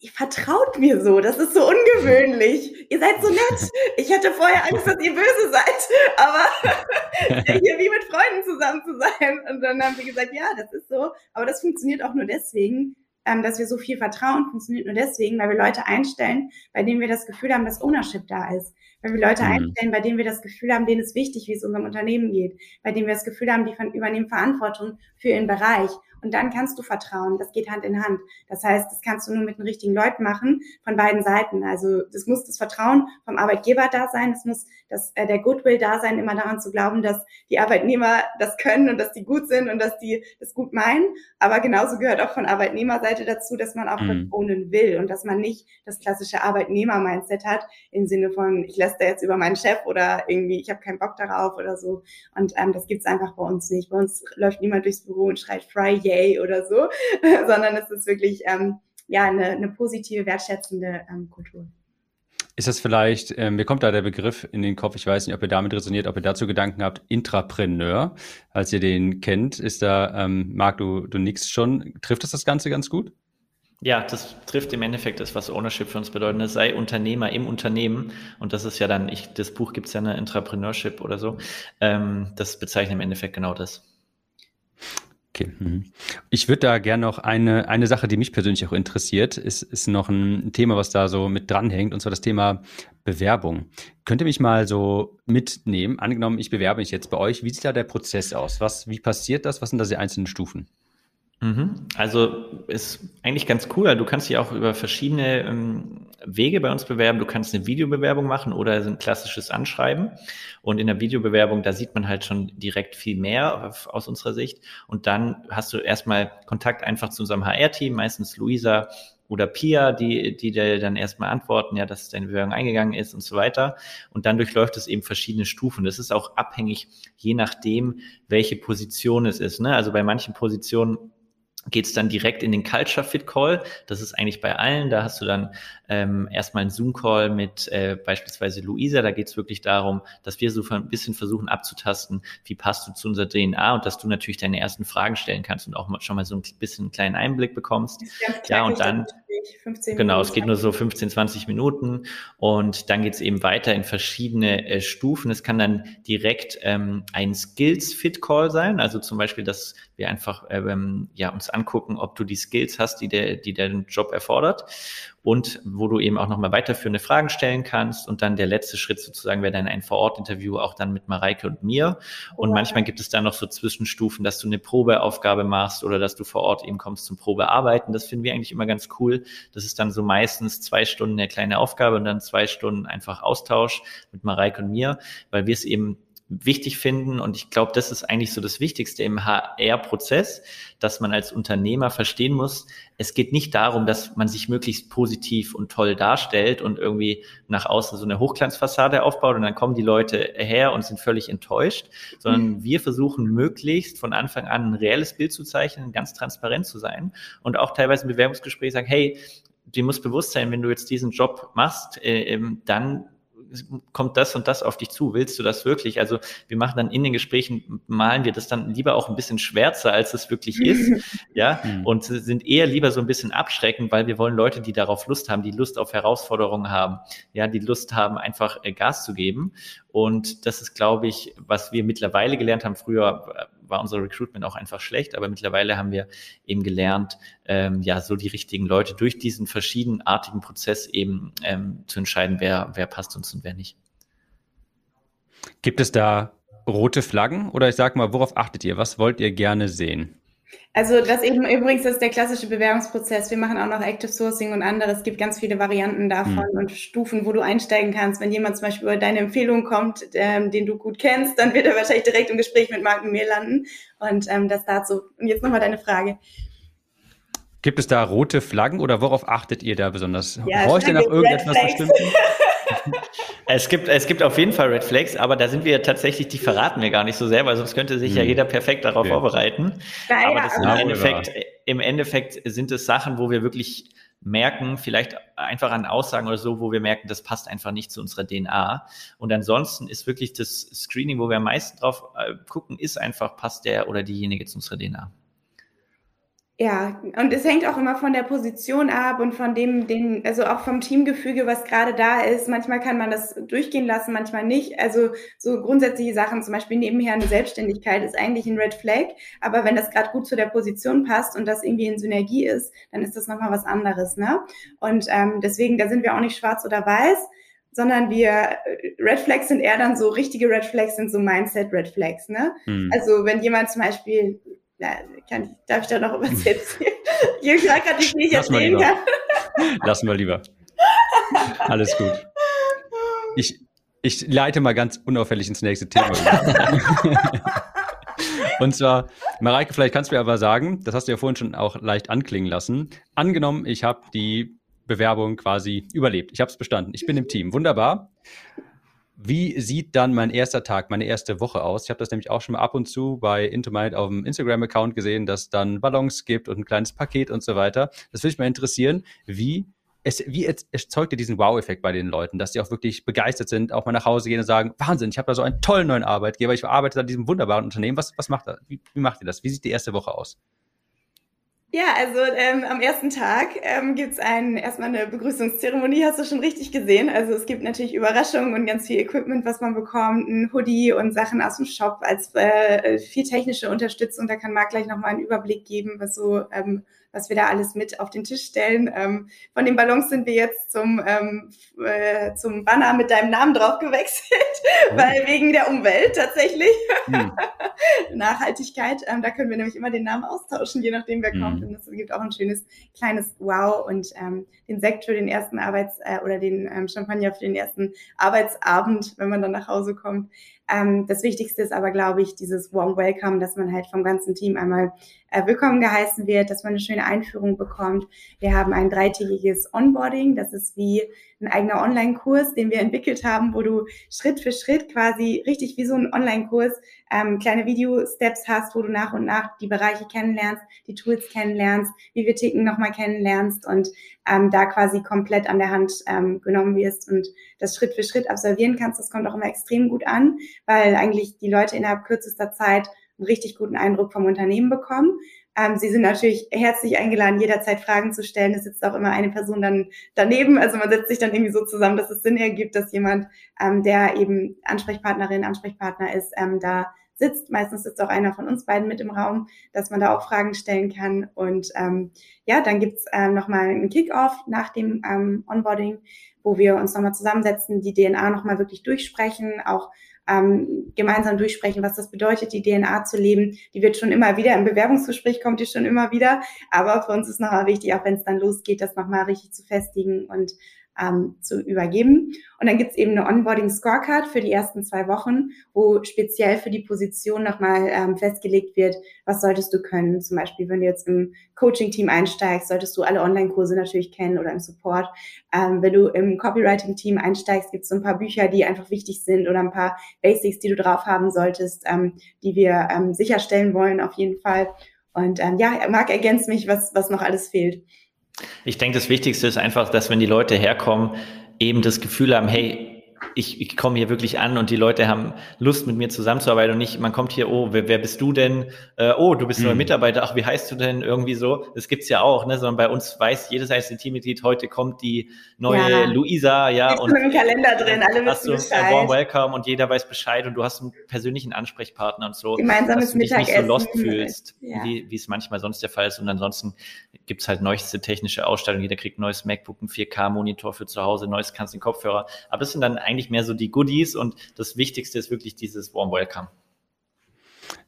ihr vertraut mir so, das ist so ungewöhnlich. Ihr seid so nett. Ich hatte vorher Angst, dass ihr böse seid, aber hier wie mit Freunden zusammen zu sein. Und dann haben sie gesagt, ja, das ist so. Aber das funktioniert auch nur deswegen, ähm, dass wir so viel vertrauen, funktioniert nur deswegen, weil wir Leute einstellen, bei denen wir das Gefühl haben, dass Ownership da ist. Weil wir Leute mhm. einstellen, bei denen wir das Gefühl haben, denen ist wichtig, wie es unserem Unternehmen geht. Bei denen wir das Gefühl haben, die übernehmen Verantwortung für ihren Bereich. Und dann kannst du vertrauen. Das geht Hand in Hand. Das heißt, das kannst du nur mit den richtigen Leuten machen, von beiden Seiten. Also das muss das Vertrauen vom Arbeitgeber da sein. Es muss das, äh, der Goodwill da sein, immer daran zu glauben, dass die Arbeitnehmer das können und dass die gut sind und dass die das gut meinen. Aber genauso gehört auch von Arbeitnehmerseite dazu, dass man auch mhm. wohnen will und dass man nicht das klassische Arbeitnehmer-Mindset hat im Sinne von, ich lässt jetzt über meinen Chef oder irgendwie, ich habe keinen Bock darauf oder so. Und ähm, das gibt's einfach bei uns nicht. Bei uns läuft niemand durchs Büro und schreit Fry yay oder so, sondern es ist wirklich ähm, ja eine, eine positive, wertschätzende ähm, Kultur. Ist das vielleicht, ähm, mir kommt da der Begriff in den Kopf, ich weiß nicht, ob ihr damit resoniert, ob ihr dazu Gedanken habt, Intrapreneur, als ihr den kennt, ist da, ähm, Marc, du, du nix schon, trifft das das Ganze ganz gut? Ja, das trifft im Endeffekt das, was Ownership für uns bedeutet. Ne? Sei Unternehmer im Unternehmen. Und das ist ja dann, ich, das Buch gibt's ja eine Entrepreneurship oder so. Ähm, das bezeichnet im Endeffekt genau das. Okay. Mhm. Ich würde da gerne noch eine, eine Sache, die mich persönlich auch interessiert, ist, ist noch ein Thema, was da so mit dranhängt, und zwar das Thema Bewerbung. Könnt ihr mich mal so mitnehmen? Angenommen, ich bewerbe mich jetzt bei euch. Wie sieht da der Prozess aus? Was, wie passiert das? Was sind da die einzelnen Stufen? Mhm. Also ist eigentlich ganz cool. Du kannst dich auch über verschiedene ähm, Wege bei uns bewerben. Du kannst eine Videobewerbung machen oder ein klassisches Anschreiben. Und in der Videobewerbung, da sieht man halt schon direkt viel mehr aus unserer Sicht. Und dann hast du erstmal Kontakt einfach zu unserem HR-Team, meistens Luisa oder Pia, die, die dir dann erstmal antworten, ja, dass deine Bewerbung eingegangen ist und so weiter. Und dann durchläuft es eben verschiedene Stufen. Das ist auch abhängig, je nachdem, welche Position es ist. Ne? Also bei manchen Positionen geht es dann direkt in den Culture Fit Call. Das ist eigentlich bei allen. Da hast du dann ähm, erstmal einen Zoom-Call mit äh, beispielsweise Luisa. Da geht es wirklich darum, dass wir so ein bisschen versuchen abzutasten, wie passt du zu unserer DNA und dass du natürlich deine ersten Fragen stellen kannst und auch schon mal so ein bisschen einen kleinen Einblick bekommst. Ja, und dann. Genau, es geht nur so 15, 20 Minuten und dann geht es eben weiter in verschiedene äh, Stufen. Es kann dann direkt ähm, ein Skills-Fit-Call sein, also zum Beispiel, dass wir einfach ähm, ja, uns angucken, ob du die Skills hast, die der, die der Job erfordert und wo du eben auch nochmal weiterführende Fragen stellen kannst. Und dann der letzte Schritt sozusagen wäre dann ein Vor-Ort-Interview auch dann mit Mareike und mir. Und ja. manchmal gibt es dann noch so Zwischenstufen, dass du eine Probeaufgabe machst oder dass du vor Ort eben kommst zum Probearbeiten. Das finden wir eigentlich immer ganz cool. Das ist dann so meistens zwei Stunden eine kleine Aufgabe und dann zwei Stunden einfach Austausch mit Mareike und mir, weil wir es eben wichtig finden. Und ich glaube, das ist eigentlich so das Wichtigste im HR-Prozess, dass man als Unternehmer verstehen muss, es geht nicht darum, dass man sich möglichst positiv und toll darstellt und irgendwie nach außen so eine Hochglanzfassade aufbaut und dann kommen die Leute her und sind völlig enttäuscht, sondern mhm. wir versuchen möglichst von Anfang an ein reelles Bild zu zeichnen, ganz transparent zu sein und auch teilweise im Bewerbungsgespräch sagen, hey, dir muss bewusst sein, wenn du jetzt diesen Job machst, äh, ähm, dann kommt das und das auf dich zu, willst du das wirklich? Also wir machen dann in den Gesprächen, malen wir das dann lieber auch ein bisschen schwärzer, als es wirklich ist, ja, mhm. und sind eher lieber so ein bisschen abschreckend, weil wir wollen Leute, die darauf Lust haben, die Lust auf Herausforderungen haben, ja, die Lust haben, einfach äh, Gas zu geben. Und das ist, glaube ich, was wir mittlerweile gelernt haben. Früher war unser Recruitment auch einfach schlecht, aber mittlerweile haben wir eben gelernt, ähm, ja, so die richtigen Leute durch diesen verschiedenartigen Prozess eben ähm, zu entscheiden, wer, wer passt uns und wer nicht. Gibt es da rote Flaggen oder ich sag mal, worauf achtet ihr? Was wollt ihr gerne sehen? Also das eben übrigens ist der klassische Bewerbungsprozess. Wir machen auch noch Active Sourcing und andere. Es gibt ganz viele Varianten davon mhm. und Stufen, wo du einsteigen kannst. Wenn jemand zum Beispiel über deine Empfehlung kommt, ähm, den du gut kennst, dann wird er wahrscheinlich direkt im Gespräch mit Marken mir landen. Und ähm, das dazu. Und jetzt nochmal deine Frage. Gibt es da rote Flaggen oder worauf achtet ihr da besonders? Ja, Braucht ihr noch irgendetwas Bestimmtes? Es gibt, es gibt auf jeden Fall Red Flags, aber da sind wir tatsächlich, die verraten wir gar nicht so sehr, weil sonst könnte sich hm. ja jeder perfekt darauf okay. vorbereiten. Ja, aber im, Endeffekt, im Endeffekt sind es Sachen, wo wir wirklich merken, vielleicht einfach an Aussagen oder so, wo wir merken, das passt einfach nicht zu unserer DNA. Und ansonsten ist wirklich das Screening, wo wir am meisten drauf äh, gucken, ist einfach, passt der oder diejenige zu unserer DNA. Ja, und es hängt auch immer von der Position ab und von dem, den, also auch vom Teamgefüge, was gerade da ist. Manchmal kann man das durchgehen lassen, manchmal nicht. Also so grundsätzliche Sachen, zum Beispiel nebenher eine Selbstständigkeit ist eigentlich ein Red Flag, aber wenn das gerade gut zu der Position passt und das irgendwie in Synergie ist, dann ist das nochmal was anderes, ne? Und ähm, deswegen, da sind wir auch nicht schwarz oder weiß, sondern wir äh, Red Flags sind eher dann so richtige Red Flags sind so Mindset Red Flags, ne? Hm. Also wenn jemand zum Beispiel na, kann, darf ich da noch was erzählen? ich frage gerade, wie ich Lass erzählen kann. Lassen wir lieber. Alles gut. Ich, ich leite mal ganz unauffällig ins nächste Thema. Und zwar, Mareike, vielleicht kannst du mir aber sagen, das hast du ja vorhin schon auch leicht anklingen lassen. Angenommen, ich habe die Bewerbung quasi überlebt. Ich habe es bestanden. Ich bin im Team. Wunderbar. Wie sieht dann mein erster Tag, meine erste Woche aus? Ich habe das nämlich auch schon mal ab und zu bei Intomind auf dem Instagram-Account gesehen, dass dann Ballons gibt und ein kleines Paket und so weiter. Das würde mich mal interessieren, wie es, wie erzeugt ihr diesen Wow-Effekt bei den Leuten, dass die auch wirklich begeistert sind, auch mal nach Hause gehen und sagen, Wahnsinn, ich habe da so einen tollen neuen Arbeitgeber, ich arbeite an diesem wunderbaren Unternehmen. Was, was macht er? Wie, wie macht ihr das? Wie sieht die erste Woche aus? Ja, also ähm, am ersten Tag ähm, gibt es erstmal eine Begrüßungszeremonie, hast du schon richtig gesehen. Also es gibt natürlich Überraschungen und ganz viel Equipment, was man bekommt, ein Hoodie und Sachen aus dem Shop als äh, viel technische Unterstützung. Da kann Marc gleich nochmal einen Überblick geben, was so ähm, was wir da alles mit auf den Tisch stellen. Ähm, von den Ballons sind wir jetzt zum, ähm, äh, zum Banner mit deinem Namen drauf gewechselt, oh. weil wegen der Umwelt tatsächlich. Hm. Nachhaltigkeit, ähm, da können wir nämlich immer den Namen austauschen, je nachdem wer hm. kommt. Und es gibt auch ein schönes kleines Wow und ähm, den Sekt für den ersten Arbeits- äh, oder den ähm, Champagner für den ersten Arbeitsabend, wenn man dann nach Hause kommt. Ähm, das Wichtigste ist aber, glaube ich, dieses Warm Welcome, dass man halt vom ganzen Team einmal äh, willkommen geheißen wird, dass man eine schöne Einführung bekommt. Wir haben ein dreitägiges Onboarding. Das ist wie ein eigener Online-Kurs, den wir entwickelt haben, wo du Schritt für Schritt quasi richtig wie so ein Online-Kurs ähm, kleine Video-Steps hast, wo du nach und nach die Bereiche kennenlernst, die Tools kennenlernst, wie wir ticken nochmal kennenlernst und ähm, da quasi komplett an der Hand ähm, genommen wirst und das Schritt für Schritt absolvieren kannst. Das kommt auch immer extrem gut an, weil eigentlich die Leute innerhalb kürzester Zeit einen richtig guten Eindruck vom Unternehmen bekommen. Ähm, Sie sind natürlich herzlich eingeladen, jederzeit Fragen zu stellen. Es sitzt auch immer eine Person dann daneben. Also man setzt sich dann irgendwie so zusammen, dass es Sinn ergibt, dass jemand, ähm, der eben Ansprechpartnerin, Ansprechpartner ist, ähm, da sitzt. Meistens sitzt auch einer von uns beiden mit im Raum, dass man da auch Fragen stellen kann. Und ähm, ja, dann gibt's ähm, nochmal einen Kick-Off nach dem ähm, Onboarding, wo wir uns nochmal zusammensetzen, die DNA nochmal wirklich durchsprechen, auch ähm, gemeinsam durchsprechen, was das bedeutet, die DNA zu leben. Die wird schon immer wieder im Bewerbungsgespräch kommt die schon immer wieder. Aber für uns ist nochmal wichtig, auch wenn es dann losgeht, das nochmal richtig zu festigen und ähm, zu übergeben. Und dann gibt's eben eine Onboarding Scorecard für die ersten zwei Wochen, wo speziell für die Position nochmal ähm, festgelegt wird, was solltest du können. Zum Beispiel, wenn du jetzt im Coaching-Team einsteigst, solltest du alle Online-Kurse natürlich kennen oder im Support. Ähm, wenn du im Copywriting-Team einsteigst, gibt's so ein paar Bücher, die einfach wichtig sind oder ein paar Basics, die du drauf haben solltest, ähm, die wir ähm, sicherstellen wollen auf jeden Fall. Und ähm, ja, Marc ergänzt mich, was, was noch alles fehlt. Ich denke, das Wichtigste ist einfach, dass wenn die Leute herkommen, eben das Gefühl haben, hey, ich, ich komme hier wirklich an und die Leute haben Lust, mit mir zusammenzuarbeiten und nicht, man kommt hier, oh, wer, wer bist du denn? Äh, oh, du bist mhm. neuer Mitarbeiter, ach, wie heißt du denn? Irgendwie so. Das gibt's ja auch, ne? Sondern bei uns weiß jedes einzelne Teammitglied, heute kommt die neue ja. Luisa, ja. Ist und im Kalender drin, alle wissen Bescheid. Warm Welcome und jeder weiß Bescheid und du hast einen persönlichen Ansprechpartner und so. Gemeinsames dass du dich nicht so lost fühlst, ja. wie, wie es manchmal sonst der Fall ist. Und ansonsten gibt's halt neueste technische Ausstattung. Jeder kriegt ein neues MacBook, ein 4K-Monitor für zu Hause, neues Kanzler-Kopfhörer. Aber das sind dann eigentlich mehr so die Goodies und das Wichtigste ist wirklich dieses Warm Welcome.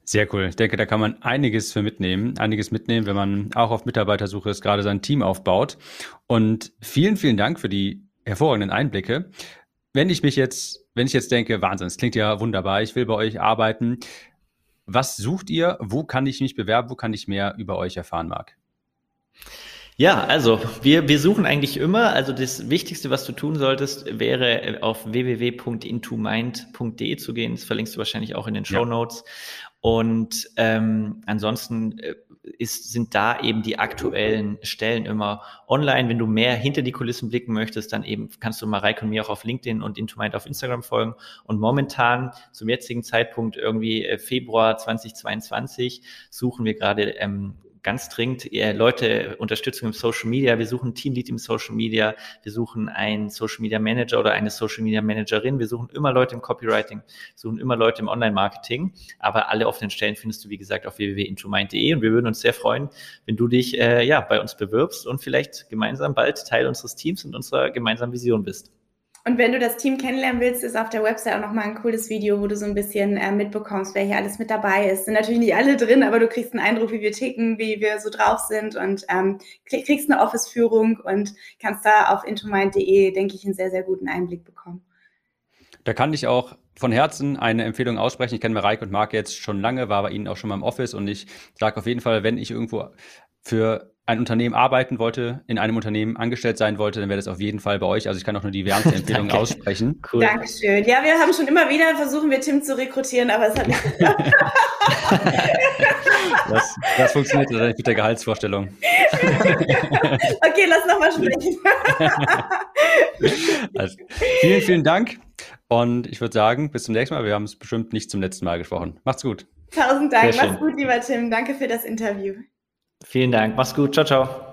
Sehr cool. Ich denke, da kann man einiges für mitnehmen, einiges mitnehmen, wenn man auch auf Mitarbeitersuche ist, gerade sein Team aufbaut. Und vielen, vielen Dank für die hervorragenden Einblicke. Wenn ich mich jetzt, wenn ich jetzt denke, Wahnsinn, es klingt ja wunderbar, ich will bei euch arbeiten. Was sucht ihr? Wo kann ich mich bewerben? Wo kann ich mehr über euch erfahren, Marc? Ja, also wir, wir suchen eigentlich immer, also das Wichtigste, was du tun solltest, wäre auf www.intomind.de zu gehen. Das verlinkst du wahrscheinlich auch in den Show Notes. Ja. Und ähm, ansonsten äh, ist, sind da eben die aktuellen Stellen immer online. Wenn du mehr hinter die Kulissen blicken möchtest, dann eben kannst du Mareike und mir auch auf LinkedIn und Intomind auf Instagram folgen. Und momentan, zum jetzigen Zeitpunkt, irgendwie äh, Februar 2022, suchen wir gerade ähm, ganz dringend Leute Unterstützung im Social Media. Wir suchen Teamlead im Social Media. Wir suchen einen Social Media Manager oder eine Social Media Managerin. Wir suchen immer Leute im Copywriting. Suchen immer Leute im Online-Marketing. Aber alle offenen Stellen findest du, wie gesagt, auf www.intomind.de. Und wir würden uns sehr freuen, wenn du dich äh, ja bei uns bewirbst und vielleicht gemeinsam bald Teil unseres Teams und unserer gemeinsamen Vision bist. Und wenn du das Team kennenlernen willst, ist auf der Website auch nochmal ein cooles Video, wo du so ein bisschen äh, mitbekommst, wer hier alles mit dabei ist. Sind natürlich nicht alle drin, aber du kriegst einen Eindruck, wie wir ticken, wie wir so drauf sind und ähm, kriegst eine Office-Führung und kannst da auf intomind.de, denke ich, einen sehr, sehr guten Einblick bekommen. Da kann ich auch von Herzen eine Empfehlung aussprechen. Ich kenne Mareike und Marc jetzt schon lange, war bei Ihnen auch schon mal im Office und ich sage auf jeden Fall, wenn ich irgendwo für ein Unternehmen arbeiten wollte, in einem Unternehmen angestellt sein wollte, dann wäre das auf jeden Fall bei euch. Also ich kann auch nur die wärmste Empfehlung aussprechen. Cool. Dankeschön. Ja, wir haben schon immer wieder versuchen wir Tim zu rekrutieren, aber es hat nicht geklappt. das, das funktioniert leider nicht mit der Gehaltsvorstellung. okay, lass nochmal sprechen. also, vielen, vielen Dank. Und ich würde sagen, bis zum nächsten Mal. Wir haben es bestimmt nicht zum letzten Mal gesprochen. Macht's gut. Tausend Dank. Mach's gut, lieber Tim. Danke für das Interview. Vielen Dank. Mach's gut. Ciao, ciao.